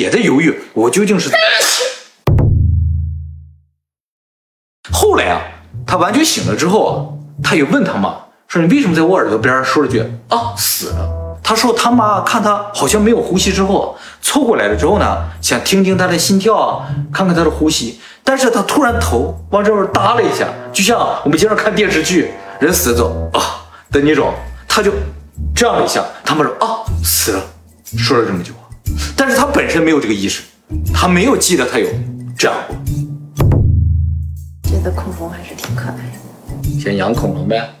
也在犹豫，我究竟是。后来啊，他完全醒了之后啊，他也问他妈说：“你为什么在我耳朵边说了句啊死了？”他说他妈看他好像没有呼吸之后，凑过来了之后呢，想听听他的心跳啊，看看他的呼吸。但是他突然头往这边搭了一下，就像我们经常看电视剧，人死了之后啊的那种，他就这样了一下。他妈说啊死了，说了这么久，但是他本身没有这个意识，他没有记得他有这样过。觉得恐龙还是挺可爱的，先养恐龙呗。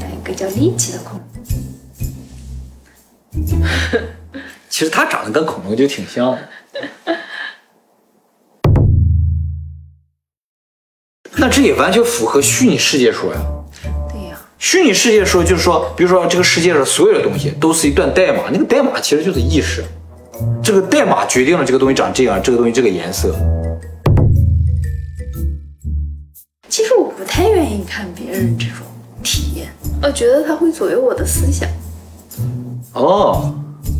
养一个叫力气的恐龙。其实它长得跟恐龙就挺像的。那这也完全符合虚拟世界说呀。虚拟世界说就是说，比如说这个世界上所有的东西都是一段代码，那个代码其实就是意识，这个代码决定了这个东西长这样，这个东西这个颜色。其实我不太愿意看别人这种体验，我觉得它会左右我的思想，哦，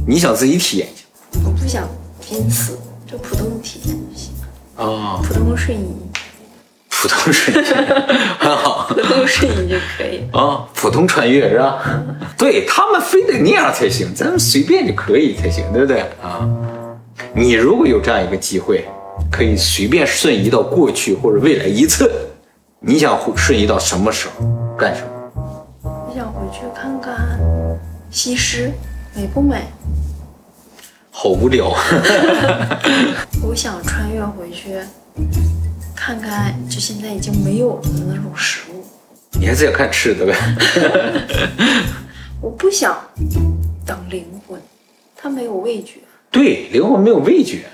你想自己体验一下？我不想濒死，就普通体验就行，哦，普通瞬移，普通瞬移很好普通瞬移就可以。啊，普通穿越是吧？对他们非得那样才行，咱们随便就可以才行，对不对啊？你如果有这样一个机会，可以随便瞬移到过去或者未来一次，你想瞬移到什么时候，干什么？我想回去看看西施美不美，好无聊。我想穿越回去看看，就现在已经没有了的那种食物。你还是要看吃的呗。我不想等灵魂，它没有味觉。对，灵魂没有味觉。